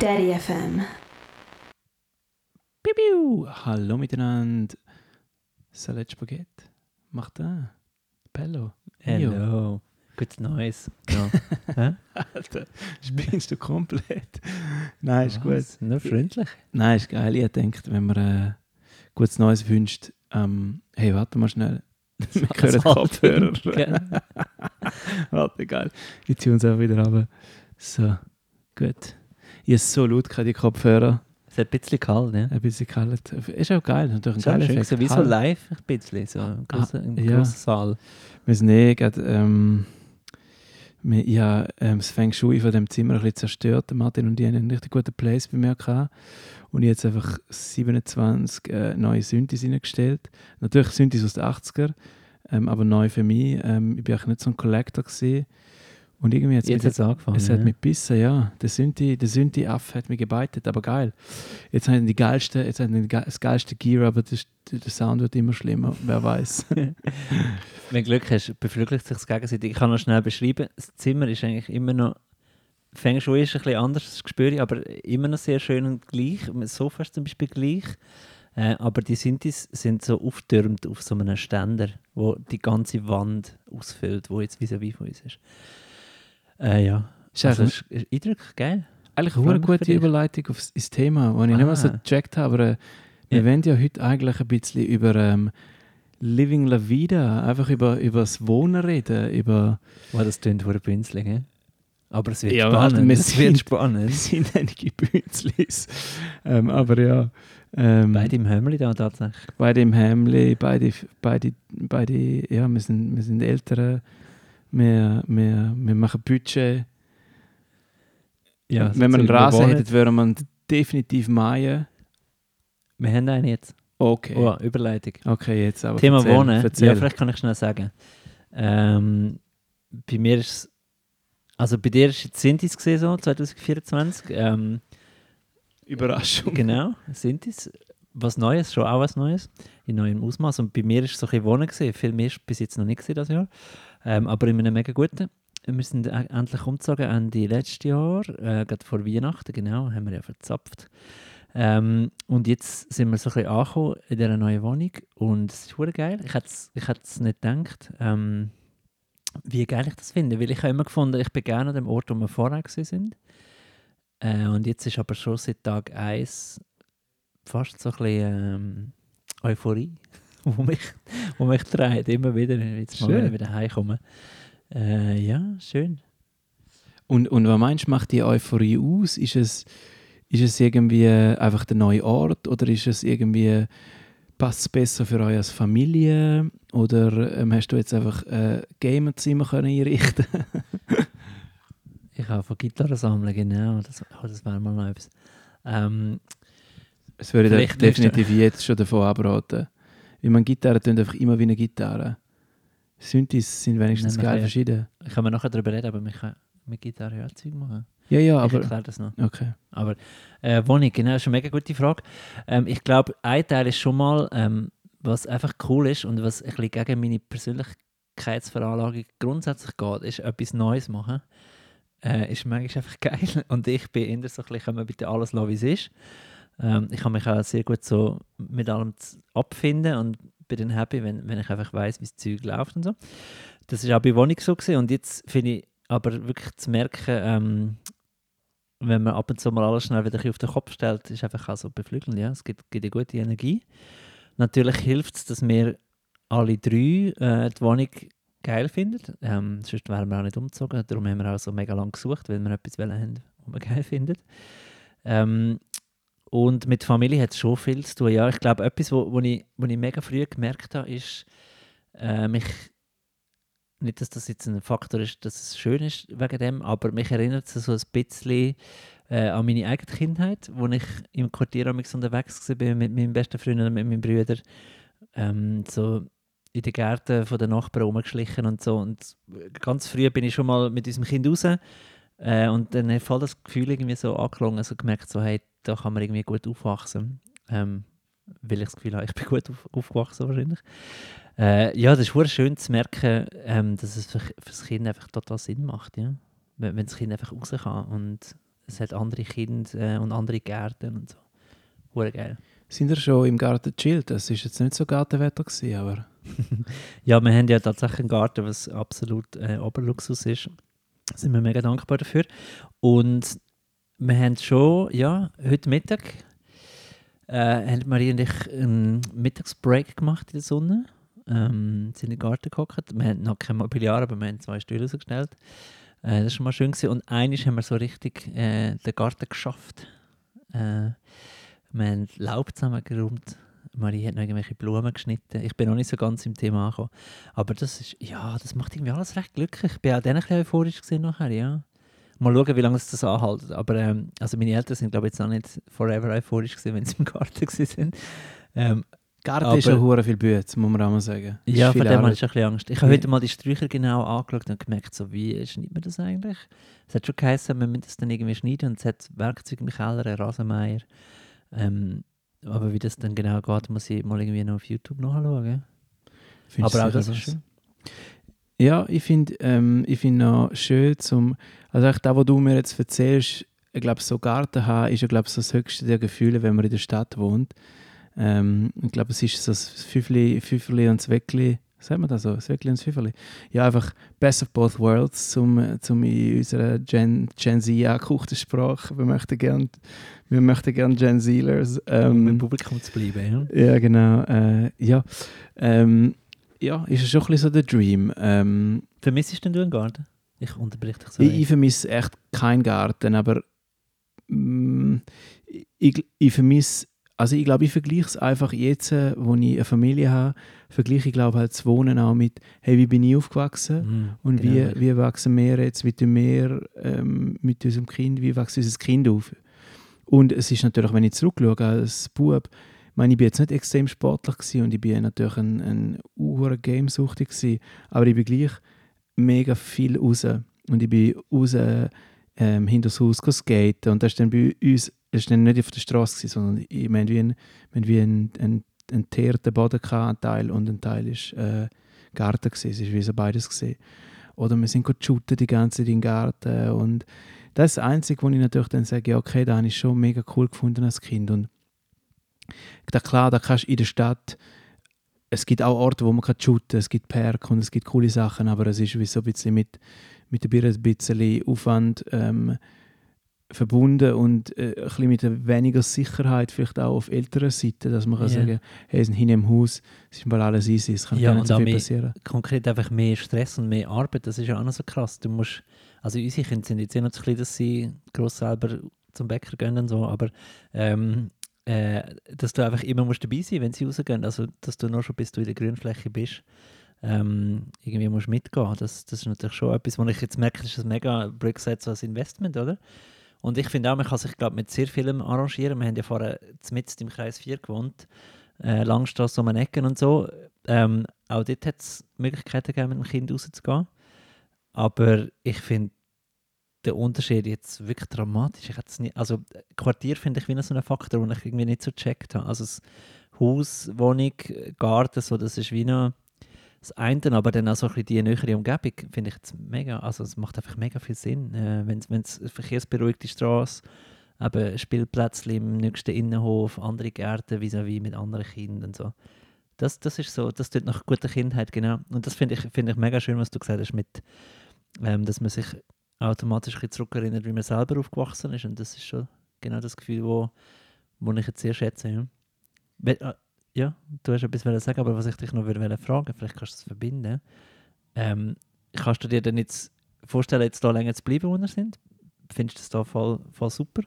Daddy FM. Piu, piu. Hallo miteinander. Salat Spaghetti. Macht da. Bello. Hello. Gutes Neues. Ja. Alter, spinnst du komplett? Nein, ist gut. Was? Nur freundlich. Nein, ist geil. Ich denke, wenn man äh, gutes Neues wünscht, ähm, hey, warte mal schnell. Wir hören Kopfhörer. Gell? warte, geil. Ich ziehe uns auch wieder runter. So, gut. Ich habe so laut gehabt, die Kopfhörer. Es hat ein bisschen kalt, ne? Ein bisschen kalt. Ist auch geil, natürlich ein geiler Effekt. so wie so Halt. live ein bisschen, so im grossen, im ja. Saal. Wir sind eh gerade, ähm, wir, ich habe ähm, das Feng Shui von dem Zimmer ein bisschen zerstört. Martin und ich haben einen richtig guten Place bei mir gehabt. Und ich habe jetzt einfach 27 äh, neue Synthes reingestellt. Natürlich Synthes aus den 80er, ähm, aber neu für mich. Ähm, ich bin auch nicht so ein Collector gesehen. Und irgendwie hat Jetzt hat es angefangen. es hat ja. mich gebissen, ja. Der Synthi, der Synthi-Aff hat mich gebeitet, aber geil. Jetzt haben die geilste, jetzt haben das geilste Gear, aber das, der Sound wird immer schlimmer, wer weiß. Wenn du Glück hast, beflügelt sich das gegenseitig. Ich kann noch schnell beschreiben, das Zimmer ist eigentlich immer noch, Feng Shui ist ein bisschen anders, das spüre ich, aber immer noch sehr schön und gleich. Das Sofa ist zum Beispiel gleich. Äh, aber die Synthes sind so auftürmt auf so einem Ständer, wo die ganze Wand ausfüllt, wo jetzt vis-à-vis von uns ist. Äh, ja. Ist Also, eigentlich- ist, eindrücklich, geil. Eigentlich eine für gute. Überleitung aufs ins Thema, das ich nicht mehr so Ah. gecheckt habe. Aber äh, wir Ja. wollen ja heute eigentlich ein bisschen über ähm, Living La Vida, einfach über, über das Wohnen reden. Über, Oh, das klingt wie ein Bünzling, hä? Aber es wird Ja, spannend. Wir es wird sind- spannend. es sind einige Bünzlis. ähm, aber ja. Ähm, Beide im Hömmli da tatsächlich. beide im Hemli, beide, beide, beide, ja, wir sind, wir sind Ältere. Wir, wir, wir machen Budget. Ja, Wenn wir einen Rasen hätten, würden wir definitiv mähen. Wir haben einen jetzt. Okay. Oh, Überleitung. Okay, jetzt aber Thema erzähl, Wohnen. Erzähl. Ja, vielleicht kann ich schnell sagen. Ähm, bei mir ist es- also bei dir ist jetzt Sintis gesehen so, 2024. Ähm, Überraschung. genau, Sintis. Was Neues, schon auch was Neues, in neuem Ausmaß. Und bei mir ist es so ein bisschen Wohnen gesehen. Viel mehr ist bis jetzt noch nicht das Jahr. Ähm, aber in einem mega guten. Wir e- endlich umgezogen Ende letztes Jahr, äh, gerade vor Weihnachten, genau, haben wir ja verzapft. Ähm, und jetzt sind wir so ein bisschen angekommen in dieser neuen Wohnung und es ist verdammt geil. Ich hätte es ich es nicht gedacht, ähm, wie geil ich das finde, weil ich habe immer gefunden, ich bin gerne an dem Ort, wo wir vorher gewesen sind. Äh, und jetzt ist aber schon seit Tag 1 fast so ein bisschen ähm, Euphorie, wo mich, wo mich treibt, immer wieder, jetzt mal, Schön. wenn ich wieder heimkomme. Äh, ja, schön. Und, und was meinst du, macht die Euphorie aus? Ist es, ist es irgendwie einfach der neue Ort oder ist es irgendwie, passt es besser für euch als Familie? Oder ähm, hast du jetzt einfach ein Gamerzimmer können einrichten Ich habe von Gitarre sammeln, genau, das, oh, das wäre mal noch etwas. Ähm, Das würde ich Vielleicht definitiv jetzt schon davon abraten. Weil man Gitarre tönt einfach immer wie eine Gitarre. Synthes sind wenigstens Nein, man geil kann verschieden. ich kann mir nachher darüber reden, aber wir können mit Gitarre ja auch Zeug machen. Ja, ja, ich aber... erkläre das noch. Okay. Aber äh, Wohnung, genau, ist eine mega gute Frage. Ähm, ich glaube, ein Teil ist schon mal, ähm, was einfach cool ist und was ein bisschen gegen meine Persönlichkeitsveranlagung grundsätzlich geht, ist etwas Neues machen. Äh, ist manchmal einfach geil. Und ich bin eher so ein bisschen, können wir bitte alles lassen, wie es ist. Ähm, ich kann mich auch sehr gut so mit allem abfinden und bin dann happy, wenn, wenn ich einfach weiß, wie das Zeug läuft und so. Das ist auch bei Wohnung so gewesen. Und jetzt finde ich aber wirklich zu merken, ähm, wenn man ab und zu mal alles schnell wieder auf den Kopf stellt, ist einfach auch so beflügelnd. Ja? Es gibt, gibt eine gute Energie. Natürlich hilft es, dass wir alle drei äh, die Wohnung geil finden. Ähm, sonst wären wir auch nicht umgezogen. Darum haben wir auch so mega lang gesucht, weil wir etwas haben, was wir geil finden. Ähm, und mit Familie hat es schon viel zu tun. Ja, ich glaube, etwas, wo, wo, ich, wo ich mega früh gemerkt habe, ist, äh, mich nicht, dass das jetzt ein Faktor ist, dass es schön ist wegen dem, aber mich erinnert es so ein bisschen äh, an meine eigene Kindheit, wo ich im Quartier unterwegs war mit meinem besten Freund und mit meinen Brüdern. Ähm, so in den Gärten den Nachbarn rumgeschlichen und so. Und ganz früh bin ich schon mal mit unserem Kind raus äh, und dann hat voll das Gefühl irgendwie so angeklungen, also gemerkt, so, hey, da kann man irgendwie gut aufwachsen. Ähm, weil ich das Gefühl habe, ich bin gut auf, aufgewachsen wahrscheinlich. Äh, ja, das ist schön zu merken, ähm, dass es für, für das Kind einfach total Sinn macht, ja. Wenn, wenn das Kind einfach raus kann und es hat andere Kinder äh, und andere Gärten und so. Hure geil. Sind ihr schon im Garten gechillt? Das war jetzt nicht so Gartenwetter, gewesen, aber... Ja, wir haben ja tatsächlich einen Garten, was absolut äh, Oberluxus ist. Sind wir mega dankbar dafür. Und wir haben schon, ja, heute Mittag äh, haben Marie und ich einen Mittagsbreak gemacht in der Sonne. Ähm, sind in den Garten gehockt. Wir haben noch kein Mobiliar, aber wir haben zwei Stühle rausgestellt. Äh, das war schon mal schön. Gewesen. Und eines haben wir so richtig äh, den Garten geschafft. Äh, wir haben Laub zusammengeräumt. Marie hat noch irgendwelche Blumen geschnitten. Ich bin noch nicht so ganz im Thema angekommen. Aber das ist, ja, das macht irgendwie alles recht glücklich. Ich bin auch dann ein bisschen euphorisch gesehen nachher, ja. Mal schauen, wie lange es das anhält. Aber ähm, also meine Eltern sind, glaube ich, jetzt auch nicht forever euphorisch gewesen, wenn sie im Garten waren. Ähm, Garten Aber- ist schon hure viel Bütz, muss man auch mal sagen. Ist ja, von dem habe ich ein bisschen Angst. Ich habe Ja. heute mal die Sträucher genau angeschaut und gemerkt, so wie schneidet man das eigentlich? Es hat schon geheißen, wir müssen das dann irgendwie schneiden und es hat Werkzeug im Keller, einen Rasenmeier. Ähm, aber wie das dann genau geht, muss ich mal irgendwie noch auf YouTube nachschauen. Findest aber auch das ist schön. Ja, ich finde ähm, ich find noch schön zum, also eigentlich das, was du mir jetzt erzählst, ich glaube, so Garten haben, ist ja, glaube so das höchste der Gefühle, wenn man in der Stadt wohnt. Ähm, ich glaube, es ist so das Fünfli, Fünferli und das Weckli, sagt man das so, das Weckli und das Fünferli? Ja, einfach best of both worlds, zum, zum in unserer Gen, Gen Z angehauchten Sprache. Wir möchten gerne wir möchten gern Gen Zlers. Um im Ähm, Publikum zu bleiben. Ja. ja, genau. Äh, ja. Ähm, ja, ist schon ein bisschen so der Dream. Ähm, Vermissest denn du einen Garten? Ich unterbreche dich so. ich, ich vermisse echt keinen Garten, aber mm, ich, ich vermisse, also ich glaube, ich vergleiche es einfach jetzt, äh, wo ich eine Familie habe, vergleiche ich glaube halt das Wohnen auch mit, hey, wie bin ich aufgewachsen Mhm, und genau. wie, wie wachsen wir jetzt mit dem Meer, ähm, mit unserem Kind, wie wächst unser Kind auf? Und es ist natürlich, wenn ich zurückschaue als Bub, ich meine, ich bin jetzt nicht extrem sportlich und ich bin natürlich ein, ein uhr Gamesüchtig gewesen, aber ich bin gleich mega viel raus und ich bin raus ähm, hinter das Haus skaten und das ist dann bei uns, das ist dann nicht auf der Straße sondern ich meine, wie ein, wir haben wie ein, ein, ein Boden gehabt, ein Teil und ein Teil ist äh, Garten gewesen, es ist wie so beides gesehen. Oder wir sind die ganze Zeit im Garten und das ist das Einzige, wo ich natürlich dann sage, ja, okay, da habe ich schon mega cool gefunden als Kind. Und klar, da kannst du in der Stadt, es gibt auch Orte, wo man kann shooten es gibt Park und es gibt coole Sachen, aber es ist wie so ein bisschen mit, mit ein bisschen Aufwand ähm, verbunden und äh, ein bisschen mit weniger Sicherheit, vielleicht auch auf älterer Seite, dass man kann Ja. sagen hey, sind hinten im Haus, es ist mal alles easy, es kann Ja, nicht so viel mehr- passieren. Konkret einfach mehr Stress und mehr Arbeit, das ist ja auch noch so krass. Du musst, also unsere Kinder sind jetzt eh noch zu klein, dass sie gross selber zum Bäcker gehen und so, aber ähm, äh, dass du einfach immer musst dabei sein wenn sie rausgehen. Also, dass du nur schon bis du in der Grünfläche bist, ähm, irgendwie musst mitgehen. Das, das ist natürlich schon etwas, wo ich jetzt merke, das ist ein mega so als Investment, oder? Und ich finde auch, man kann sich glaub, mit sehr vielem arrangieren. Wir haben ja vorher mitten im Kreis 4 gewohnt, äh, Langstrasse um eine Ecken und so. Ähm, auch dort hat es Möglichkeiten gegeben, mit dem Kind rauszugehen. Aber ich finde den Unterschied jetzt wirklich dramatisch. Ich nie, also Quartier finde ich wie so ein Faktor, den ich irgendwie nicht so gecheckt habe. Also das Haus, Wohnung, Garten, so, das ist wie noch das eine, aber dann auch so ein die nähere Umgebung finde ich jetzt mega, also es macht einfach mega viel Sinn. Äh, wenn es verkehrsberuhigte Straße, eben Spielplätze im nächsten Innenhof, andere Gärten vis-à-vis mit anderen Kindern und so. Das, das ist so, das tut nach guter Kindheit, genau. Und das finde ich, finde ich mega schön, was du gesagt hast, mit, ähm, dass man sich automatisch ein bisschen zurückerinnert, wie man selber aufgewachsen ist. Und das ist schon genau das Gefühl, wo, wo ich jetzt sehr schätze. Ja, äh, ja du hast etwas sagen, aber was ich dich noch würde fragen, vielleicht kannst du es verbinden. Ähm, kannst du dir denn jetzt vorstellen, jetzt da länger zu bleiben, wo wir sind? Findest du das da voll, voll super?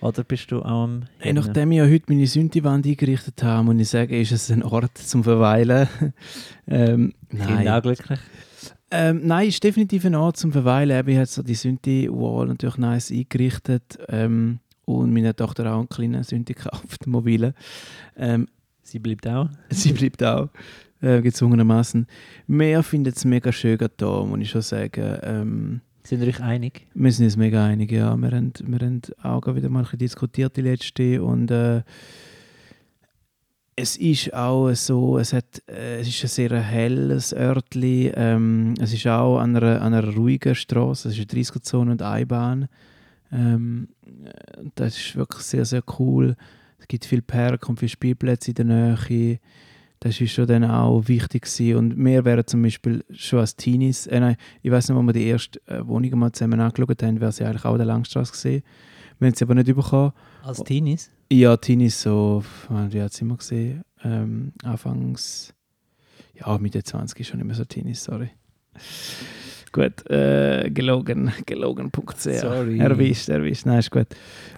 Oder bist du auch am Hey, nachdem ich ja heute meine Sündewand eingerichtet habe, muss ich sagen, ist es ein Ort zum Verweilen. ähm, Kinder nein. auch glücklich? Ähm, nein, ist definitiv ein Ort zum Verweilen. Ich habe so die Synthi-Wall natürlich nice eingerichtet. Ähm, und meine Tochter auch einen kleinen Synthi gekauft, einen mobilen. Ähm, Sie bleibt auch. sie bleibt auch äh, gezwungenermaßen. Wir finden es mega schön da, muss ich schon sagen. Ähm, Sind ihr euch einig? wir sind uns mega einig, ja. Wir haben, wir haben auch wieder mal diskutiert die letzte und äh, es ist auch so, es, hat, äh, es ist ein sehr helles Örtli. Ähm, es ist auch an einer, an einer ruhigen Straße, es ist eine 30er-Zone und Einbahn. Ähm, das ist wirklich sehr, sehr cool. Es gibt viele Parks und viele Spielplätze in der Nähe. Das ist schon dann auch wichtig gewesen. Und wir wären zum Beispiel schon als Teenies, äh nein, ich weiß nicht, wo wir die erste äh, Wohnung mal zusammen angeschaut haben, wäre sie eigentlich auch in der Langstrasse gesehen. Wir haben sie aber nicht bekommen. Als Teenies? Ja, Teenies so, wie hat es immer gesehen? Ähm, anfangs, ja, Mitte 20 ist schon nicht mehr so Teenies, sorry. Gut, äh, gelogen, gelogen.ch. Sorry. Erwischt, erwischt, nein, ist gut.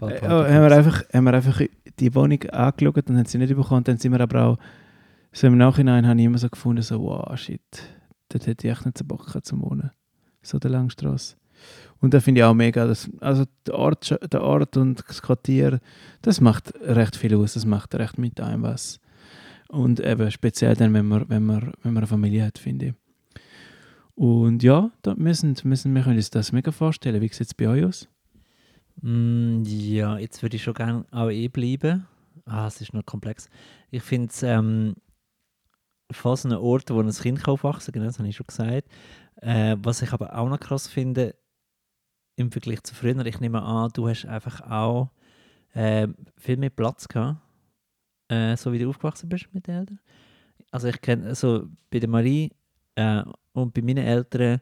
Äh, oh, haben, wir einfach, haben wir einfach die Wohnung angeschaut und haben sie nicht bekommen. Dann sind wir aber auch, so im Nachhinein habe ich immer so gefunden, so, wow, shit, dort hätte ich echt nicht so Bock zum Wohnen. So der Langstrasse. Und da finde ich auch mega, dass, also der Ort, der Ort und das Quartier, das macht recht viel aus, das macht recht mit einem was. Und eben speziell dann, wenn man, wenn man, wenn man eine Familie hat, finde ich. Und ja, da, wir, sind, wir, können uns das mega vorstellen. Wie sieht es bei euch aus? Mm, ja, jetzt würde ich schon gerne auch eh bleiben. Ah, es ist noch komplex. Ich finde es ähm, fast ein Ort, wo ein Kind aufwachsen kann, genau, das habe ich schon gesagt. Äh, was ich aber auch noch krass finde, im Vergleich zu früher, ich nehme an, du hast einfach auch äh, viel mehr Platz gehabt, äh, so wie du aufgewachsen bist mit den Eltern. Also ich kenne, also bei der Marie äh, und bei meinen Eltern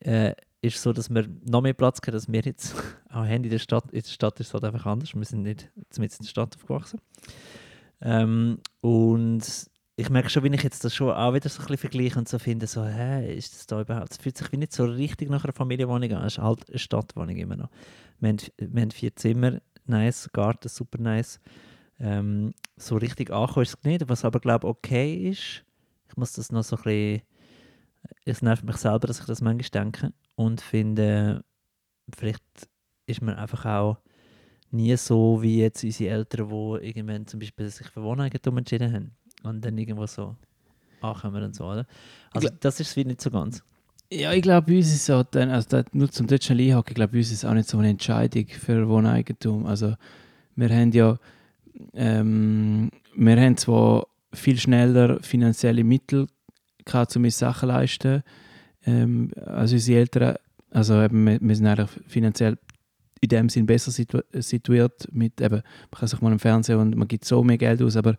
äh, ist es so, dass wir noch mehr Platz haben, als wir jetzt auch haben in der Stadt. In der Stadt ist es halt einfach anders. Wir sind nicht mitten in der Stadt aufgewachsen. Ähm, und ich merke schon, wenn ich jetzt das schon auch wieder so ein bisschen vergleiche und so finde, so, hä, ist das da überhaupt? Es fühlt sich wie nicht so richtig nach einer Familienwohnung an. Es ist halt eine Stadtwohnung immer noch. Wir haben, wir haben vier Zimmer, nice, Garten, super nice. Ähm, so richtig angekommen ist es nicht, was aber, glaube ich, okay ist. Ich muss das noch so ein bisschen... Es nervt mich selber, dass ich das manchmal denke und finde, vielleicht ist man einfach auch nie so wie jetzt unsere Eltern, die irgendwann zum Beispiel sich für Wohneigentum entschieden haben und dann irgendwo so ankommen und so, oder? Also das ist es wie nicht so ganz. Ja, ich glaube, bei uns ist auch dann, also da, nur zum deutschen Einhaken, ich glaube, bei uns ist auch nicht so eine Entscheidung für Wohneigentum. Also wir haben ja, ähm, wir haben zwar viel schneller finanzielle Mittel gehabt, um uns Sachen zu leisten, ähm, als unsere Eltern. Also eben, wir, wir sind eigentlich finanziell in dem Sinn besser situ situiert mit eben, man kann sich mal im Fernsehen und man gibt so mehr Geld aus, aber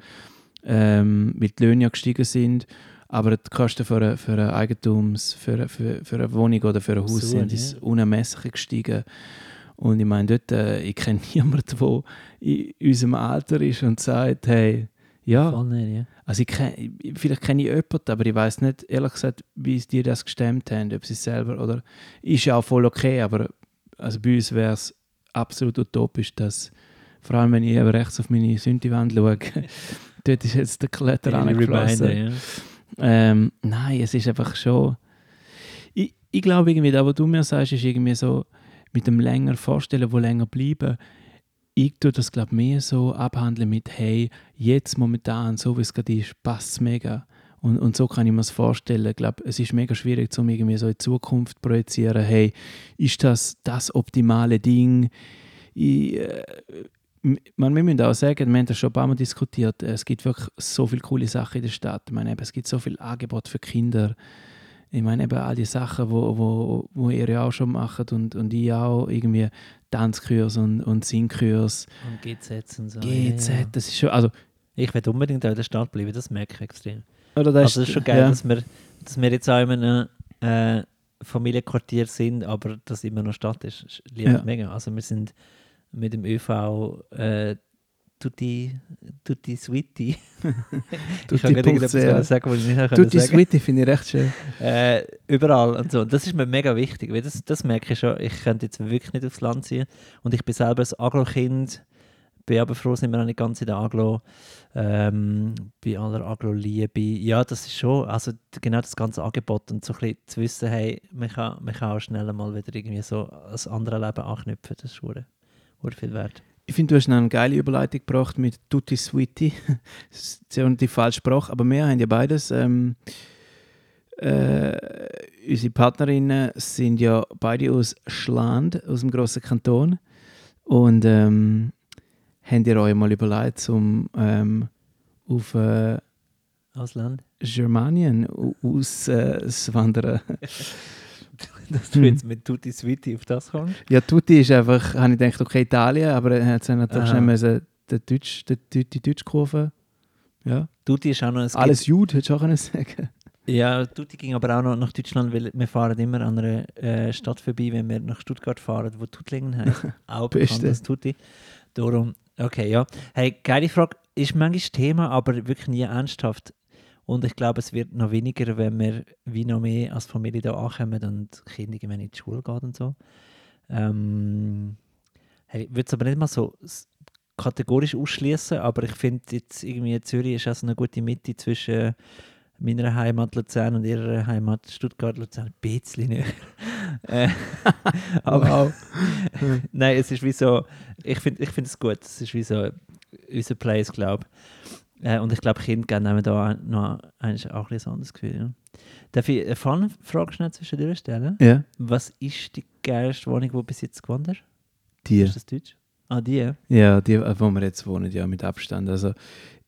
ähm, weil die Löhne ja gestiegen sind, aber die Kosten für eine, für eine Eigentums, für, für, für eine Wohnung oder für ein Haus So, sind ja. unermesslich gestiegen. Und ich meine, dort, äh, ich kenne niemanden, der in unserem Alter ist und sagt, hey, ja, Voll nicht, ja. also ich kenn, vielleicht kenne ich jemanden, aber ich weiß nicht, ehrlich gesagt, wie sie dir das gestemmt haben, ob sie es selber oder ist ja auch voll okay, aber also bei uns wäre es absolut utopisch, dass vor allem wenn ich eben rechts auf meine Sündewand schaue, dort ist jetzt der Kletter angeflossen. Ja. Ähm, nein, es ist einfach schon. Ich, ich glaube irgendwie, das, was du mir sagst, ist irgendwie so mit dem länger vorstellen, wo länger bleiben. Ich tue das glaube mehr so abhandeln mit hey, jetzt momentan, so wie es gerade ist, passt mega. Und, und so kann ich mir es vorstellen. Ich glaube, es ist mega schwierig, um irgendwie so in Zukunft zu projizieren. Hey, ist das das optimale Ding? Ich, äh, wir müssen auch sagen, wir haben das schon ein paar Mal diskutiert, es gibt wirklich so viele coole Sachen in der Stadt. Ich meine, es gibt so viel Angebot für Kinder. Ich meine, eben all die Sachen, wo, wo, wo ihr ja auch schon macht und, und ich auch, irgendwie Tanzkurs und, und Singkurs, Und GZ und so. GZ, Ja, ja. das ist schon, also, Ich werde unbedingt auch in der Stadt bleiben, das merke ich extrem. oder das also es ist schon geil, ja. dass, wir, dass wir jetzt auch in einem äh, Familienquartier sind, aber das immer noch Stadt ist. Das liebe ich Ja. mega. Also wir sind mit dem ÖV äh, tutti, tutti sweetie. ich kann gerade ja. sagen, was ich nicht Tutti sagen Sweetie finde ich recht schön. äh, Überall und so. Das ist mir mega wichtig, weil das, das merke ich schon. Ich könnte jetzt wirklich nicht aufs Land ziehen. Und ich bin selber ein Agro-Kind. Bin aber froh, sind wir noch nicht ganz in der Aglo. Ähm, bei aller Agro-Liebe. Ja, das ist schon, also genau das ganze Angebot und so ein bisschen zu wissen, hey, man kann, man kann auch schnell mal wieder irgendwie so ein anderes Leben anknüpfen. Das ist hure viel wert. Ich finde, du hast eine geile Überleitung gebracht mit Tutti Sweetie. das ist ja die falsche Sprache, aber wir haben ja beides. Ähm, äh, unsere Partnerinnen sind ja beide aus Schland, aus dem grossen Kanton. Und ähm, habt ihr euch mal überlegt, um ähm, auf äh, Ausland. Germanien au- auszuwandern? dass du jetzt mit Tutti Sweetie auf das kommst. Ja, Tutti ist einfach, habe ich gedacht, okay, Italien, aber er hat dann natürlich Aha. schnell müssen den Deutsch, den, die, die Deutschkurve. Ja. Tutti ist auch noch ein Alles gut, hättest du auch können sagen. Ja, Tutti ging aber auch noch nach Deutschland, weil wir fahren immer an einer äh, Stadt vorbei, wenn wir nach Stuttgart fahren, wo Tuttlingen heißt. auch bekannt als Tutti. Darum, okay, ja. Hey, geile Frage. Ist manchmal Thema, aber wirklich nie ernsthaft. Und ich glaube, es wird noch weniger, wenn wir wie noch mehr als Familie da ankommen und Kinder irgendwann in die Schule gehen und so. Ähm, hey, ich würde es aber nicht mal so kategorisch ausschließen, aber ich finde jetzt irgendwie Zürich ist auch so eine gute Mitte zwischen meiner Heimat Luzern und ihrer Heimat Stuttgart Luzern ein bisschen näher. äh, aber nein, es ist wie so, ich finde ich find es gut, es ist wie so unser Place, glaube ich. Äh, und ich glaube, Kinder geben einem da noch eigentlich auch ein bisschen ein anderes Gefühl. Ja. Darf ich eine Fun-Frage schnell zwischendurch stellen? Ja, Was ist die geilste Wohnung, die du bis jetzt gewohnt hast? die. Ist das Deutsch? Ah, die? Ja, die, äh, wo wir jetzt wohnen, ja, mit Abstand. Also,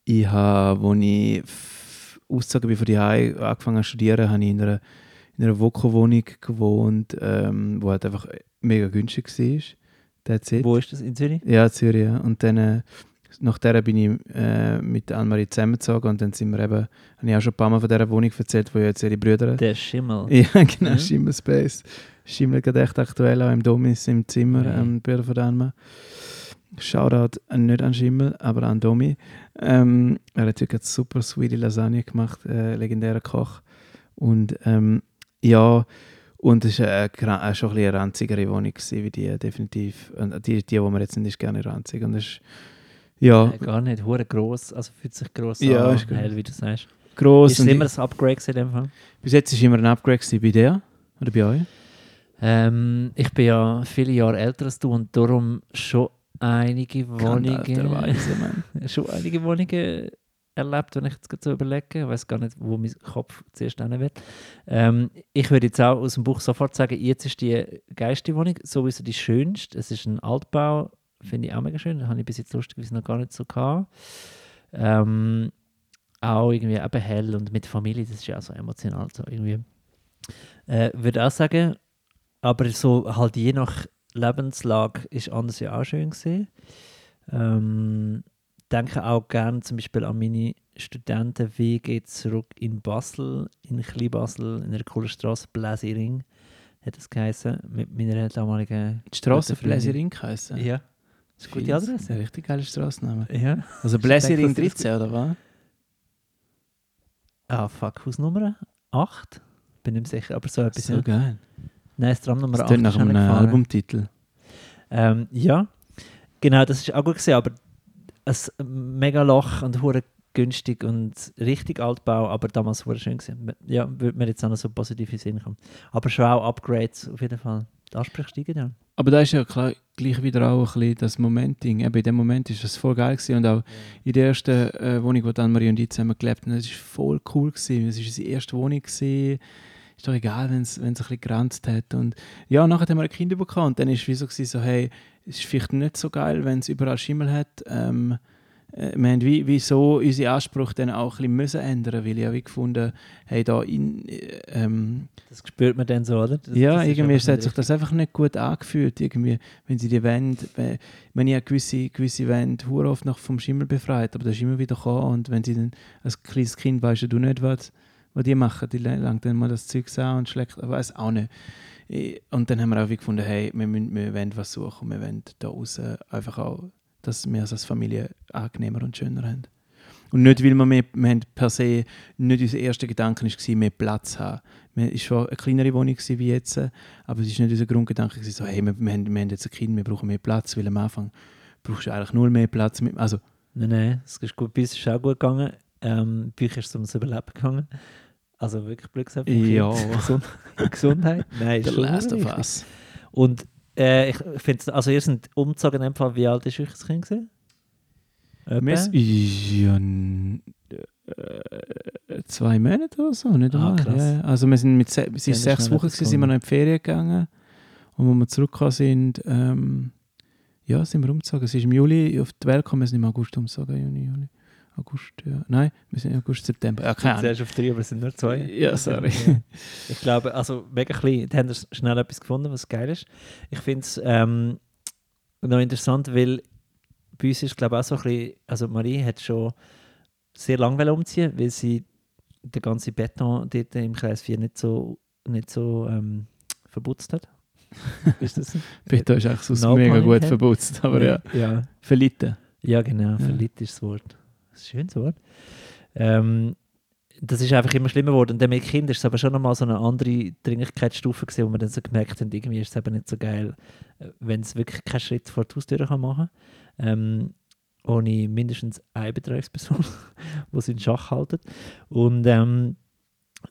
ich habe, als ich ausgezogen bin von die angefangen zu studieren, habe ich in einer, in einer Voko-Wohnung gewohnt, ähm, wo halt einfach mega günstig war. That's it. Wo ist das? In Zürich? Ja, Zürich. Und dann, äh, nach der bin ich äh, mit Annemarie zusammengezogen und dann sind wir eben, habe ich auch schon ein paar Mal von dieser Wohnung erzählt, wo ja jetzt ihre Brüder... Der Schimmel. Ja, genau, Mhm. Schimmel Space. Schimmel gerade echt aktuell auch im Domis im Zimmer, Okay. ähm, Bilder von Anma. Shoutout nicht an Schimmel, aber an Domi. Ähm, er hat wirklich super sweetie Lasagne gemacht, äh, legendärer Koch. Und ähm, ja, und es war äh, äh, schon ein bisschen eine ranzigere Wohnung gewesen, wie die, definitiv. Und die, die, wo wir jetzt sind, ist gerne ranzig. Und das ist, ja, Nein, gar nicht. Hure gross. Also fühlt sich gross Ja, an. ist hell, wie du sagst. gross. Ist es immer ich, ein Upgrade in dem Fall? bis jetzt ist immer ein Upgrade bei dir oder bei euch. Ähm, ich bin ja viele Jahre älter als du und darum schon einige Wohnungen, Mann. schon einige Wohnungen erlebt, wenn ich jetzt gerade so überlege. Ich weiß gar nicht, wo mein Kopf zuerst hin wird. Ähm, ich würde jetzt auch aus dem Buch sofort sagen, jetzt ist die geilste Wohnung sowieso die schönste. Es ist ein Altbau, finde ich auch mega schön. Das habe ich bis jetzt lustigerweise noch gar nicht so gehabt. Ähm, auch irgendwie eben hell und mit Familie, das ist ja auch so emotional. So irgendwie. Äh, würde auch sagen, aber so halt je nach Lebenslage ist anders ja auch schön gesehen. Ähm, denke auch gerne zum Beispiel an meine Studenten-WG zurück in Basel, in Kleinbasel, in einer coolen Straße, Bläsiring, hat es geheißen, mit meiner damaligen Die Straße. Bläsiring geheißen. Ja, das ist eine gute. Adresse. Ein richtig geiler Straßenname. Ja. Also ist 13, oder was? Ah, fuck, Hausnummer 8? Bin nicht sicher, aber so etwas. So geil. Nein, das Tram Nummer Das 8 klingt nach einem. Albumtitel. Ähm, ja, genau, das ist auch gut gesehen, aber ein mega Loch und hure günstig und richtig Altbau, aber damals hure schön gesehen. Ja, würde mir jetzt auch noch so positiv in Sinn kommen. Aber schon auch Upgrades auf jeden Fall. Die Ansprüche steigen ja. Aber da ist ja klar, gleich wieder auch ein bisschen das Momenting. Eben in dem Moment ist das voll geil gewesen. und auch in der ersten äh, Wohnung, wo dann Marie und ich zusammen gelebt haben, das ist voll cool gewesen. Es ist unsere erste Wohnung gewesen. Ist doch egal, wenn es ein bisschen geranzt hat. Und ja, nachher haben wir ein Kind bekommen und dann ist es wie so, gewesen, so hey, es ist vielleicht nicht so geil, wenn es überall Schimmel hat. Ähm, äh, wir haben wie, wie so unsere Ansprüche dann auch ein bisschen müssen ändern, weil ich wie gefunden, hey, da in, äh, ähm, Das spürt man dann so, oder? Das, ja, das irgendwie hat sich das einfach nicht gut angefühlt. Irgendwie, wenn sie die Wände, wenn, ich gewisse, gewisse Wände oft noch vom Schimmel befreit, aber das ist immer wieder gekommen. Und wenn sie dann als kleines Kind weißt du nicht, was, was die machen, die langt dann mal das Zeug an und schlägt, ich weiß auch nicht. Ich- Und dann haben wir auch wie gefunden, hey, wir, müssen, wir wollen was suchen, wir wollen da raus einfach auch, dass wir es als Familie angenehmer und schöner haben. Und nicht, weil wir, mehr, wir haben per se nicht unser erster Gedanke war, mehr Platz haben. Es war eine kleinere Wohnung wie jetzt, aber es war nicht unser Grundgedanke, so, hey, wir, wir, haben, wir haben jetzt ein Kind, wir brauchen mehr Platz, weil am Anfang brauchst du eigentlich null mehr Platz. Also, Nein, nein, es ist gut, bei uns ist auch gut gegangen. Ähm, bei euch ist es ums Überleben gegangen. Also wirklich Glück gehabt. Ja. Gesundheit. Nein, der ist schon Last of. Us. Und äh, ich finde also ihr seid umgezogen in dem Fall, wie alt ist euch das Kind gewesen? Ja, äh, zwei Monate oder so, nicht Ah. Ja, also wir sind mit se Dann ist sechs Wochen gewesen, sind wir noch in die Ferien gegangen und als wir zurückgekommen sind, ähm, ja, sind wir umgezogen. Es ist im Juli auf die Welt gekommen, wir sind im August umgezogen, Juni, Juli. August, ja. Nein, wir sind im August, September. Ja, keine Ahnung. Zuerst auf drei, aber es sind nur zwei. Ja, sorry. Ja. Ich glaube, also mega klein. Da haben wir schnell etwas gefunden, was geil ist. Ich finde es ähm, noch interessant, weil bei uns ist, glaube ich, auch so ein bisschen, also Marie hat schon sehr lange umziehen, weil sie den ganzen Beton dort im Kreis 4 nicht so, nicht so ähm, verputzt hat. ist das? Beton ist eigentlich so No mega gut verputzt, aber ja. ja. Verlitten. Ja, genau, verliebt ist das Wort. Das schönes Wort. Ähm, das ist einfach immer schlimmer geworden. Und dann mit Kindern ist es aber schon nochmal so eine andere Dringlichkeitsstufe gewesen, wo wir dann so gemerkt haben, irgendwie ist es eben nicht so geil, äh, wenn es wirklich keinen Schritt vor die Haustür kann machen kann. Ähm, ohne mindestens eine Betreuungsperson, die sie in Schach halten. Und ähm,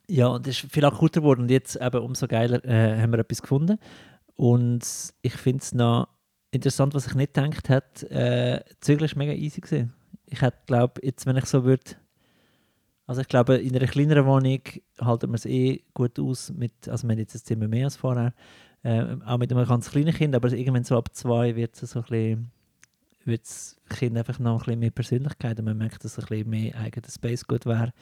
ja, und das ist viel akuter geworden und jetzt eben umso geiler äh, haben wir etwas gefunden. Und ich finde es noch interessant, was ich nicht gedacht hätte, äh, Zügeln ist mega easy gewesen. Ich hätte, glaube jetzt, wenn ich so würde, also ich glaube, in einer kleineren Wohnung halten wir es eh gut aus, mit, also wir haben jetzt ein Zimmer mehr als vorher, äh, auch mit einem ganz kleinen Kind, aber irgendwann so ab zwei wird es so ein bisschen, wird das Kind einfach noch ein bisschen mehr Persönlichkeit und man merkt, dass ein bisschen mehr eigener Space gut wäre.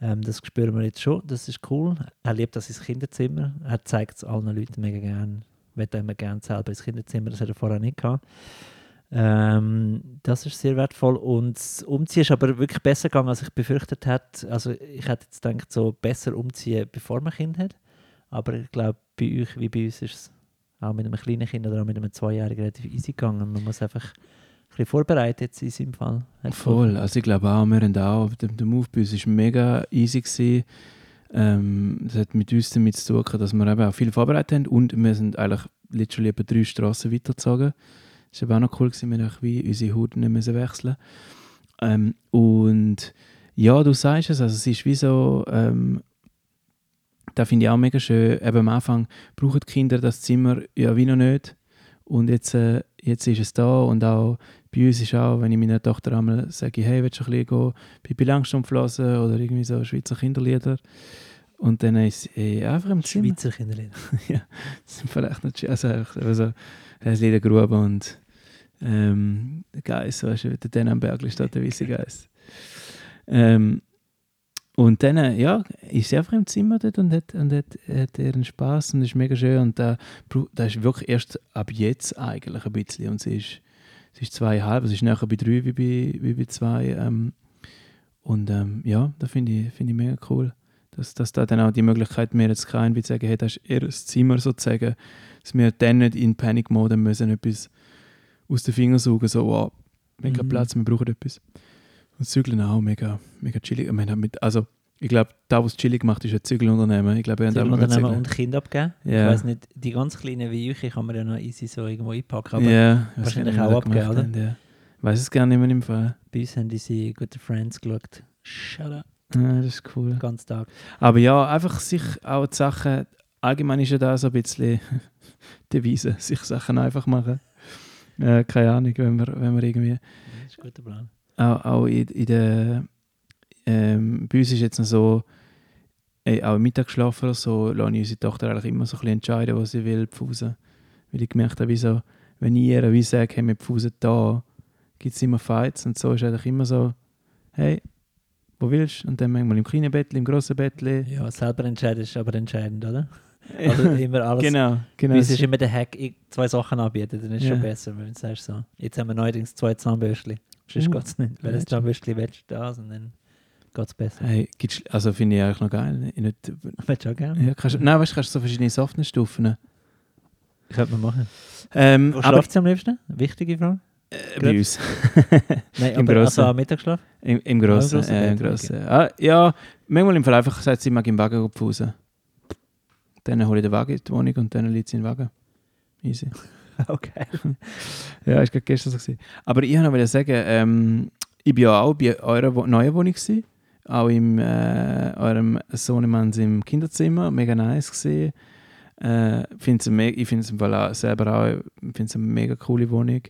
Ähm, das spüren wir jetzt schon, das ist cool. Er liebt das ins Kinderzimmer, er zeigt es allen Leuten mega gerne, will immer gerne selber ins Kinderzimmer, das hat er vorher nicht gehabt. Ähm, das ist sehr wertvoll und das Umziehen ist aber wirklich besser gegangen, als ich befürchtet hätte. Also ich hätte jetzt gedacht, so besser umziehen, bevor man Kind hat. Aber ich glaube, bei euch wie bei uns ist es auch mit einem kleinen Kind oder auch mit einem Zweijährigen relativ easy gegangen. Man muss einfach ein bisschen vorbereitet jetzt in seinem Fall. Voll. Also ich glaube auch, wir haben auch, der, der Move bei uns war mega easy. Gewesen. Ähm, das hat mit uns damit zu tun, dass wir eben auch viel vorbereitet haben und wir sind eigentlich literally etwa drei Straßen weitergezogen. Das war aber auch noch cool, gewesen, wir haben wie unsere Haut nicht müssen wechseln ähm, Und ja, du sagst es, also es ist wie so, ähm, da finde ich auch mega schön, eben am Anfang brauchen die Kinder das Zimmer ja wie noch nicht und jetzt, äh, jetzt ist es da und auch bei uns ist auch, wenn ich meiner Tochter einmal sage, hey, willst du ein bisschen gehen, Pippi Langstrumpf hören oder irgendwie so Schweizer Kinderlieder und dann ist sie eh, einfach im Zimmer. Schweizer Kinderlieder. ja, das sind vielleicht nicht. Also, also das Lied Grube und ähm, der Geist, weißt du, der Dan am Bergli steht der weiße Geist. Ähm, und dann, äh, ja, ist sie einfach im Zimmer dort und hat, und hat, hat ihren Spaß und ist mega schön. Und da, da ist wirklich erst ab jetzt eigentlich ein bisschen. Und sie ist, sie ist zweieinhalb, sie ist näher bei drei wie bei, wie bei zwei. Ähm, und ähm, ja, da finde ich, find ich mega cool dass, dass da dann auch die Möglichkeit mehr jetzt kein wie zu sagen, hey, das ist ihr Zimmer sozusagen, dass wir dann nicht in Panic-Mode müssen etwas aus den Fingern saugen, so, wow, mega Mhm. Platz, wir brauchen etwas. Und Zügeln auch mega, mega chillig. Ich, meine, mit, also, ich glaube, da, was chillig macht, ist ein Zügelunternehmen. Ich glaube, wir Zügelunternehmen und Kind abgeben. Ja. Ich weiß nicht, die ganz kleinen wie euch kann man ja noch easy so irgendwo einpacken, aber weiß wahrscheinlich auch abgeben, oder? haben, Ja. Weiß es gar nicht mehr im Fall. bei uns haben diese guten Friends geschaut. Shut up. Ja, das ist cool. Ganzen Tag. Aber ja, einfach sich auch die Sachen, allgemein ist ja da so ein bisschen Devise, sich Sachen einfach machen. Äh, keine Ahnung, wenn wir, wenn wir irgendwie Das ist ein guter Plan. auch, auch in, in der ähm, bei uns ist jetzt noch so ey, auch im Mittagsschlaf oder so lasse ich unsere Tochter eigentlich immer so ein bisschen entscheiden, was sie will pfusen. Weil ich gemerkt habe, wie so, wenn ich ihr wie sage, hey, wir pfusen da, gibt es immer Fights und so ist eigentlich immer so, hey, wo willst du? Und dann manchmal im kleinen Bettli, im grossen Bettli. Ja, selber entscheiden ist aber entscheidend, oder? Also immer alles. genau, genau. Bei uns ist immer der Hack, zwei Sachen anbieten, dann ist es Ja. schon besser, wenn du sagst so. Jetzt haben wir neuerdings zwei Zahnbürstchen. Sonst Uh, geht es nicht. Welches legend. Zahnbürstchen willst du das und dann geht es besser. Hey, gibt's, also finde ich eigentlich noch geil. Ich nicht, Willst du auch gerne? ja, kannst, nein, weißt du, kannst du so verschiedene Softnessstufen. Könnte man machen. Ähm, Wo schlaft sie am liebsten? Wichtige Frage. Äh, bei uns. Nein, Im aber Grossen. also am Mittagsschlaf? Im, im Grossen. Grossen äh, im Grossen. Ah, ja, manchmal im Fall einfach sagt sie, ich mag im Wagen pfusen. Dann hole ich den Wagen in die Wohnung und dann liegt sie im Wagen. Easy. Okay. Ja, ist gerade gestern so. Gewesen. Aber ich wollte noch sagen, ähm, ich bin ja auch bei eurer Wo neuen Wohnung gewesen. Auch im äh, eurem Sohnemanns im Kinderzimmer. Mega nice gesehen. Äh, find's ich finde es im selber auch find's eine mega coole Wohnung.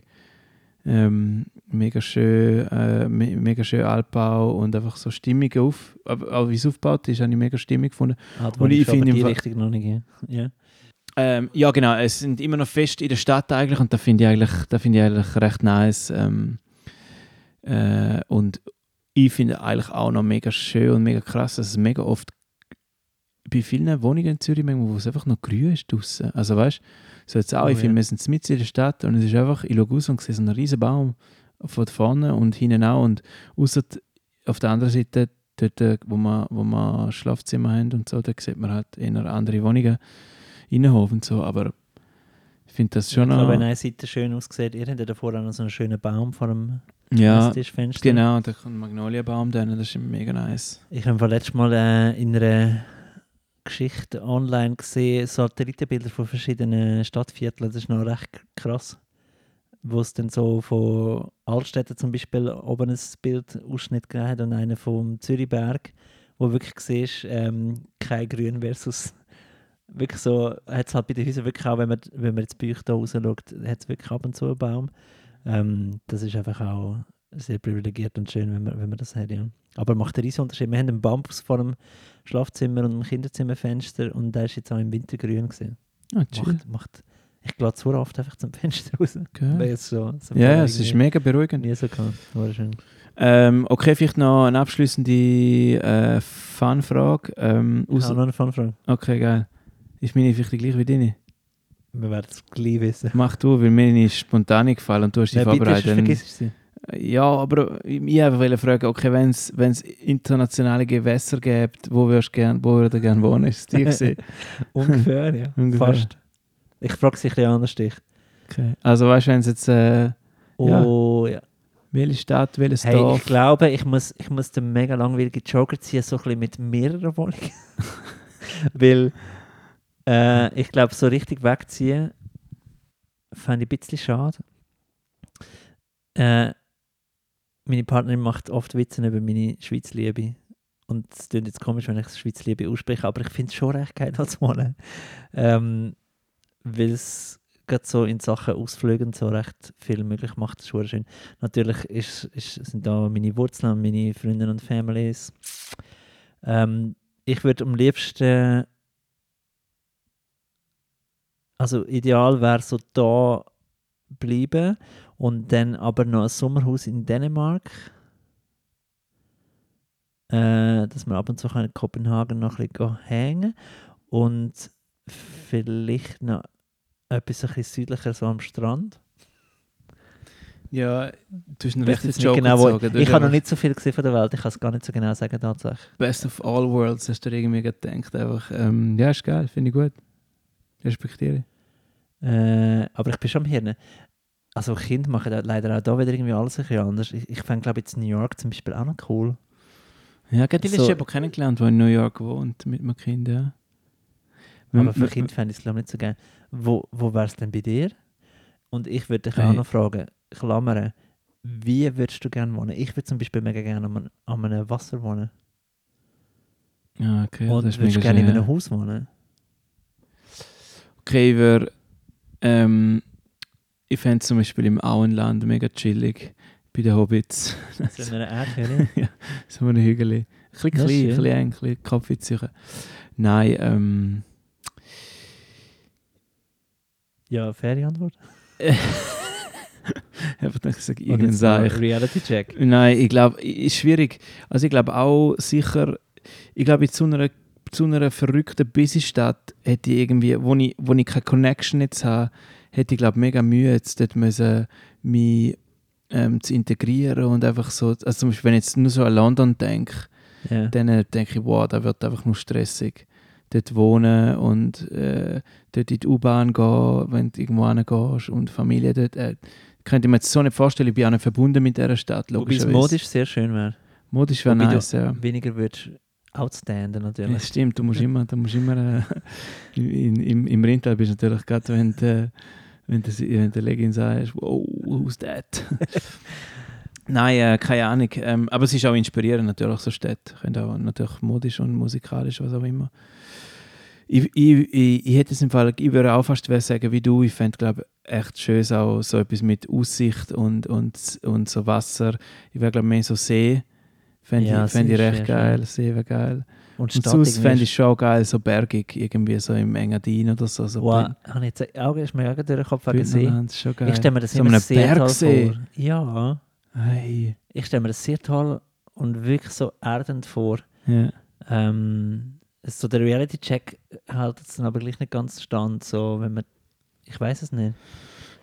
Ähm, mega schön, äh, me mega schön Altbau und einfach so stimmig auf. Aber auch wie es aufgebaut ist, habe ich mega stimmig gefunden. Ah, Und ich finde die Richtung noch nicht. Ja. ja. Ähm, ja, genau. Es sind immer noch fest in der Stadt eigentlich und da finde ich eigentlich, da finde ich eigentlich recht nice. Ähm, äh, und ich finde eigentlich auch noch mega schön und mega krass, dass es mega oft bei vielen Wohnungen in Zürich, manchmal, wo es einfach noch grün ist draussen. Also weißt du, so jetzt auch, Oh, ich finde, ja. wir sind mitten in der Stadt und es ist einfach, ich schaue raus und sehe so einen riesen Baum von vorne und hinten auch und außer auf der anderen Seite, dort, äh, wo wir, wo wir Schlafzimmer haben und so, da sieht man halt eher andere Wohnungen, Innenhof und so, aber ich finde das schon ich glaube, wenn eine Seite schön aussieht, ihr habt ja davor auch noch so einen schönen Baum vor dem Ja, genau, da kommt ein Magnolienbaum drin, das ist mega nice. Ich habe letztes Mal äh, in einer Geschichte online gesehen, Satellitenbilder von verschiedenen Stadtvierteln. Das ist noch recht krass. Wo es dann so von Altstädten zum Beispiel oben ein Bild Ausschnitt gegeben hat und einen vom Zürichberg, wo wirklich siehst, ähm, kein Grün versus wirklich so, hat es halt bei den Häusern wirklich auch, wenn man, wenn man jetzt bei euch da raus schaut, hat es wirklich ab und zu einen Baum. Ähm, das ist einfach auch sehr privilegiert und schön, wenn man, wenn man das hat, ja. Aber macht einen riesen Unterschied. Wir haben einen Bambus vor dem Schlafzimmer und dem Kinderzimmerfenster und der ist jetzt auch im Winter grün gesehen. Ah, chill. Macht, macht, ich gehe zu oft einfach zum Fenster raus. Okay. So, so Ja, es ist mega beruhigend. nie so. War schön. Ähm, okay, vielleicht noch eine abschließende äh, Fun-Frage. Ähm, Ich habe noch eine Fanfrage. okay, geil. Ist meine vielleicht gleich wie deine? Wir werden es gleich wissen. Mach du, weil mir ist spontan gefallen und du hast dich Nein, bitte, vorbereitet. vergiss sie. Ja, aber ich ich einfach wollte fragen, okay, wenn es internationale Gewässer gibt, wo würdest du gern, wo würdest du gerne wohnen? Ist es die? Ungefähr, ja. Ungefähr. Fast. Ich frage sich ein bisschen anders dich. okay. Also weißt du, wenn es jetzt äh, Oh, ja. welche Stadt, welches Hey, Dorf? ich glaube, ich muss, ich muss den mega langweiligen Jogger ziehen, so ein bisschen mit mehreren Wohnungen. Weil äh, ich glaube, so richtig wegziehen fände ich ein bisschen schade. Äh, meine Partnerin macht oft Witze über meine Schweizliebe. Und es klingt jetzt komisch, wenn ich Schweizliebe ausspreche, aber ich finde es schon recht geil als Wohnen. Ähm, weil es gerade so in Sachen Ausflüge und so recht viel möglich macht. Das ist schön. Natürlich ist, ist, sind da meine Wurzeln meine Freunde und Families. Ähm, ich würde am liebsten, also ideal wäre so da bleiben und dann aber noch ein Sommerhaus in Dänemark. Äh, dass wir ab und zu in Kopenhagen noch ein bisschen hängen und vielleicht noch etwas ein bisschen südlicher so am Strand. Ja, du hast einen richtigen Joke genau, gezogen. Ich habe noch nicht so viel gesehen von der Welt, ich kann es gar nicht so genau sagen tatsächlich. Best of all worlds, hast du irgendwie gedacht. Einfach, ähm, ja, ist geil, finde ich gut. Respektiere. Äh, aber ich bin schon am Hirn. Also Kinder machen da leider auch da wieder irgendwie alles ein bisschen anders. Ich, ich fände glaube jetzt New York zum Beispiel auch noch cool. Ja, ich habe die So- letzte jemand kennengelernt, der in New York wohnt mit einem Kind, ja. Aber für Man- Kinder fände ich es glaube nicht so geil. Wo, wo wäre es denn bei dir? Und ich würde dich Hey. auch noch fragen, Klammern, wie würdest du gerne wohnen? Ich würde zum Beispiel mega gerne an, einem- an einem Wasser wohnen. Ja, okay, Und das würdest du gerne in schön, einem ja. Haus wohnen? Okay, ich würde, ähm, ich fände zum Beispiel im Auenland mega chillig, bei den Hobbits. So in einer Erdhöhle? so ein Hügel. Ein bisschen klein, ein bisschen eng, ein bisschen Kopfwitzchen. Nein, ähm, ja, faire Antwort. einfach ich sage Und irgendein Seich. Reality Check. Nein, ich glaube, ist schwierig. Also ich glaube auch sicher, ich glaube in so einer, zu einer verrückten Busy-Stadt hätte ich irgendwie, wo ich, wo ich keine Connection jetzt habe, hätte ich glaube mega Mühe jetzt dort müssen, mich ähm, zu integrieren und einfach so, also zum Beispiel wenn ich jetzt nur so an London denke, Ja. dann äh, denke ich, wow, da wird einfach nur stressig. Dort wohnen und äh, dort in die U-Bahn gehen, wenn du irgendwo hingehst und Familie dort. Äh, könnte ich mir jetzt so nicht vorstellen, ich bin auch nicht verbunden mit dieser Stadt, Wobei es logischerweise. modisch sehr schön wäre. Modisch wäre nice, ja. Weniger würdest outstanden ja. natürlich. Stimmt, du musst immer, du musst immer äh, in, im, im Rindtal bist du natürlich gerade, wenn du, wenn du, wenn der Legin sagst, wow, who's that? Nein, äh, keine Ahnung. Ähm, aber es ist auch inspirierend, natürlich, so Städte. Können auch natürlich modisch und musikalisch, was auch immer. Ich, ich, ich, ich hätte es im Fall, ich würde auch fast sagen wie du. Ich fände, glaube echt schön, so, so etwas mit Aussicht und, und, und so Wasser. Ich wäre, glaube mehr so See. Fände Ja, ich, fänd ich recht sehr geil. Wäre geil. Und Und sonst fände ich schon geil, so bergig, irgendwie so im Engadin oder so. so Wow, habe ich jetzt Auge ist mir auch durch den Kopf geil. Ich stelle mir das so immer sehr toll vor. Ja, Hey. ich stelle mir das sehr toll und wirklich so erdend vor. Ja. Ähm, so der Reality-Check hält es dann aber gleich nicht ganz stand, so wenn man, ich weiß es nicht.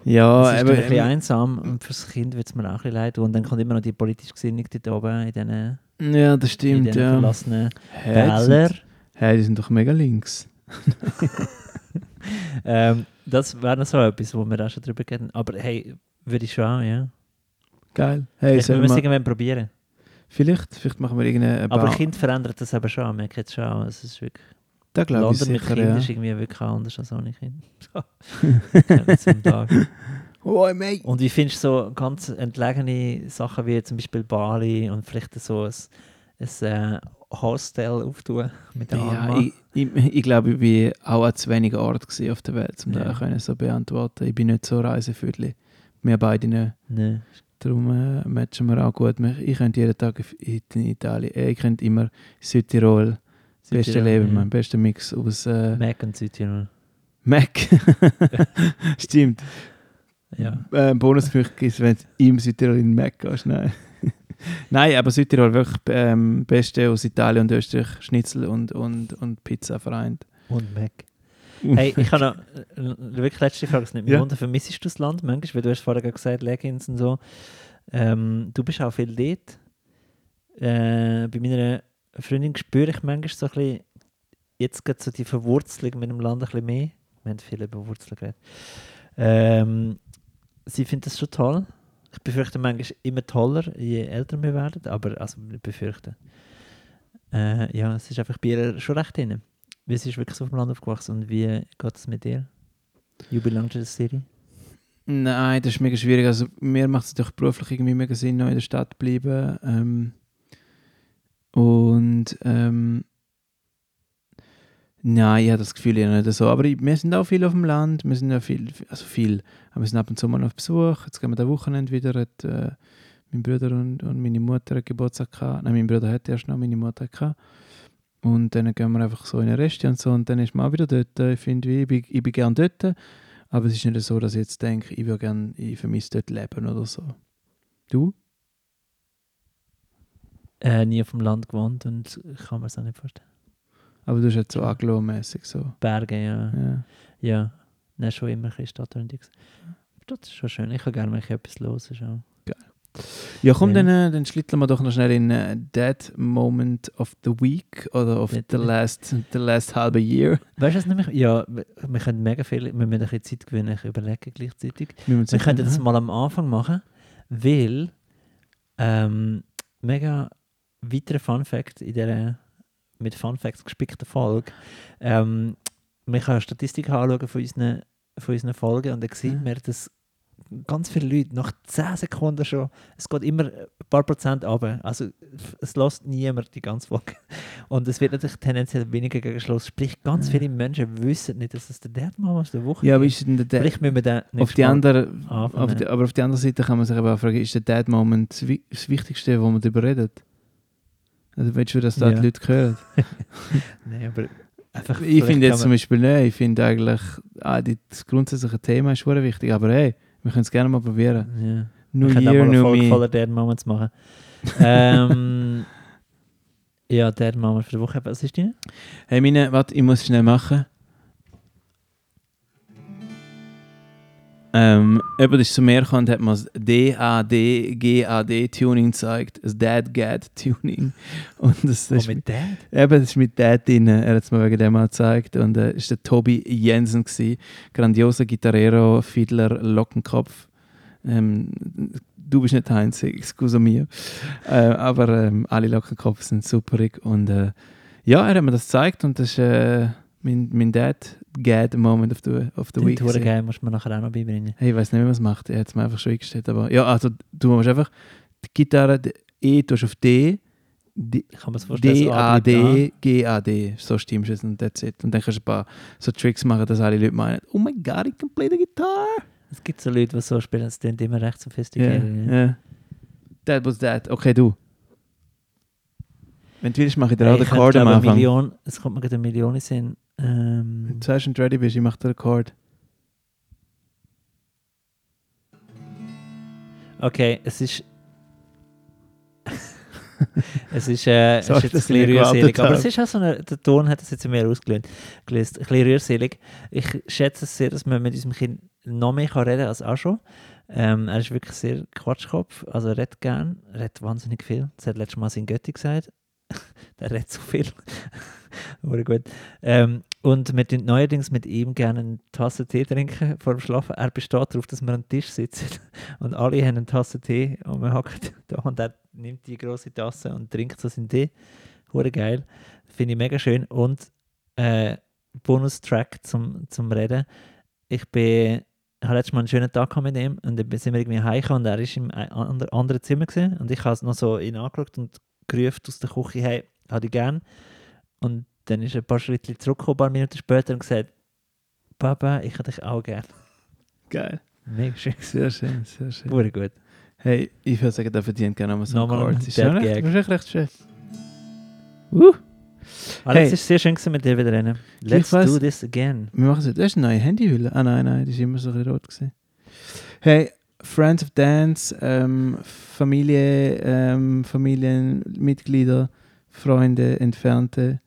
Ja, es ist aber, ein bisschen einsam und fürs Kind wird es mir auch ein bisschen leid und dann kommt immer noch die politisch Gesinnung dort oben in diesen, ja, das in stimmt, diesen ja. verlassenen Hey, hey, die sind doch mega links. Ähm, das wäre noch so etwas, wo wir auch schon drüber reden. Aber hey, würde ich schon auch, ja. Geil. Hey, müssen wir wir es irgendwann probieren. vielleicht, vielleicht machen wir irgendeine Aber Kind verändert das eben schon, man kennt es schon. Es ist wirklich, Da glaube ich mit sicher, Kind ja. ist irgendwie wirklich anders als ohne Kind. So. Kennen zum Tag. Oh, mate. Und wie findest du so ganz entlegene Sachen wie zum Beispiel Bali und vielleicht so ein, ein äh, Hostel auftun mit der Ja, ich, ich, ich glaube, ich war auch an zu wenigen Orten auf der Welt, um Ja. das können so beantworten. Ich bin nicht so Reisefüdli. Wir beide nicht. Nee. Darum äh, matchen wir auch gut. Ich könnte jeden Tag in in Italien, äh, ich könnte immer Südtirol, beste ja. mein bester Mix aus äh, Mac und Südtirol. Mac. Stimmt. Ja. Äh, Bonuspunkt gibt es, wenn du im Südtirol in Mac gehst. Nein. Nein, aber Südtirol wirklich ähm, beste aus Italien und Österreich, Schnitzel und, und, und Pizza vereint. Und Mac. Hey, ich habe noch äh, wirklich letzte Frage, es nicht mehr Ja. wundern, vermisst du das Land manchmal? Weil du hast vorher gesagt, Leggings und so. Ähm, du bist auch viel dort. Äh, bei meiner Freundin spüre ich manchmal so ein bisschen, jetzt geht so die Verwurzelung mit dem Land ein bisschen mehr. Wir haben viel über Wurzeln. Ähm, sie findet das schon toll. Ich befürchte manchmal immer toller, je älter wir werden, aber also ich befürchte. Äh, ja, es ist einfach bei ihr schon recht drin. Wie sie ist wirklich so auf dem Land aufgewachsen und wie geht es mit dir? You belong to the city? Nein, das ist mega schwierig. Also mir macht es doch beruflich irgendwie mega Sinn, noch in der Stadt zu bleiben. Ähm, und ähm, nein, ich habe das Gefühl eher nicht so. Aber wir sind auch viel auf dem Land. Wir sind ja viel, also viel. Aber wir sind ab und zu mal auf Besuch. Jetzt gehen wir am Wochenende wieder. Hat, äh, mein Bruder und, und meine Mutter Geburtstag gehabt. Nein, mein Bruder hat erst noch, meine Mutter gehabt. Und dann gehen wir einfach so in ein Restaurant und so. Und dann ist man auch wieder dort. Ich finde, ich bin, ich bin gerne dort. Aber es ist nicht so, dass ich jetzt denke, ich würde gerne, ich vermisse dort leben oder so. Du? Äh, nie auf dem Land gewohnt und ich kann mir das auch nicht vorstellen. Aber du bist jetzt so aglo-mäßig so. Berge, ja. Ja. Ja, Nein, schon immer ein bisschen. Aber das ist schon schön. Ich kann gerne mal etwas los. Ist auch. Ja, komm, Ja. dann, äh, dann schlitteln wir doch noch schnell in äh, That Moment of the Week oder of the last, the last halbe year. Weißt du was nämlich? Ja, wir wir können mega viel, wir müssen ein bisschen Zeit gewinnen, ich überlege gleichzeitig. Wir, Wir könnten das mal am Anfang machen, weil ähm, mega weiterer Fun Fact in dieser mit Fun Facts gespickten Folge. Ähm, man kann Statistiken anschauen von unseren, von unseren Folgen und dann sieht man, dass ganz viele Leute nach 10 Sekunden schon, es geht immer ein paar Prozent runter. Also es lässt niemand die ganze Folge. Und es wird natürlich tendenziell weniger gegen Schluss. Sprich, ganz viele Menschen wissen nicht, dass es der Dad-Mama aus der Woche Ja, aber ist denn der Vielleicht müssen wir den auf die andere, auf die, aber auf die andere Seite kann man sich aber auch fragen, ist der Dad Moment das Wichtigste, wo man darüber redet? Also willst du, dass da Ja. die Leute hören? Nein, aber einfach Ich finde jetzt zum Beispiel nicht. Ich finde eigentlich, ah, das grundsätzliche Thema ist schon wichtig. Aber hey, wir können es gerne mal probieren. Ja. New wir Year, mal eine New Me. voller Dad Moments machen. ähm, ja, Dad Moment für die Woche. Was ist deine? Hey, meine, warte, ich muss schnell machen. Ähm, jemand ist zu mir gekommen und hat mir das DAD-GAD-Tuning gezeigt. Das Dad-Gad-Tuning. Und das, Oh, das, ist mit Dad? eben, das ist mit Dad drin. Er hat es mir wegen dem mal gezeigt. Und äh, ist der Tobi Jensen gewesen. Grandioser Gitarrero, Fiedler, Lockenkopf. Ähm, du bist nicht der Einzige, excuse mir. Äh, aber ähm, alle Lockenkopf sind superig. Und äh, ja, er hat mir das gezeigt und das ist äh, mein, mein Dad Gad Moment of the, of the Den Week. Gewesen. geben musst du mir nachher auch noch beibringen. Hey, ich weiß nicht, wie man es macht. Er hat es mir einfach schon eingestellt. Aber ja, also du musst einfach die Gitarre, die E tust auf D, D, Ich kann mir das vorstellen. D, A. D, G, A, D. So stimmst du es und that's it. Und dann kannst du ein paar so Tricks machen, dass alle Leute meinen, oh my God, I can play the guitar. Es gibt so Leute, die so spielen, es klingt immer recht Ja, sophisticated. Ja. ja. That was that. Okay, du. Wenn du willst, mache ich dir Hey, auch den ich Chord am Anfang. Million, es kommt mir gerade eine Million in den Sinn. Ähm, Wenn du und ready bist, ich mache den Rekord. okay, es ist. Es ist, äh, es ist jetzt ein bisschen rührselig, aber es ist auch so eine, der Ton hat es jetzt mehr ausgelöst. gelöst. Ein bisschen rührselig. Ich schätze es sehr, dass man mit unserem Kind noch mehr kann reden als auch schon. Ähm, er ist wirklich sehr Quatschkopf, also er redet gern, er redet wahnsinnig viel. Das hat letztes Mal sein Götti gesagt. der redet so viel. Aber gut. Ähm, und wir trinken neuerdings mit ihm gerne eine Tasse Tee trinken vor dem Schlafen. Er besteht darauf, dass wir am Tisch sitzen und alle haben eine Tasse Tee und wir hocken da und er nimmt die große Tasse und trinkt so seinen Tee. Hure geil. Finde ich mega schön. Und äh, Bonustrack zum, zum Reden. Ich bin habe letztes Mal einen schönen Tag mit ihm und dann sind wir irgendwie heimgekommen und er war im ander- anderen Zimmer gewesen. und ich habe noch so ihn angeschaut und gerufen aus der Küche, hey, habe ich gern. Und dann ist er ein paar Schritte zurückgekommen, ein paar Minuten später und gesagt, Papa, ich habe dich auch gern. Geil. Mega schön. Sehr schön, sehr schön. Hure gut. Hey, ich würde sagen, der verdient gerne mal so einen Chord. ein Ist ist echt recht schön. Uh, Alex, Hey. es war sehr schön mit dir wieder rennen. Let's weiss- do this again. wir machen es jetzt. Das ist eine neue Handyhülle. Ah nein, nein, die war immer so ein bisschen rot. Gewesen. Hey, Friends of Dance, ähm, Familie, ähm, Familienmitglieder, Freunde, Entfernte,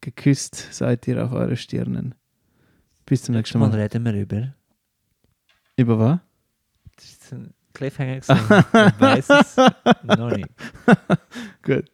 geküsst seid ihr auf eure Stirnen. Bis zum nächsten Mal Mal. reden wir über. Über was? Das ist ein Cliffhanger. Ich weiß es noch nicht. Gut.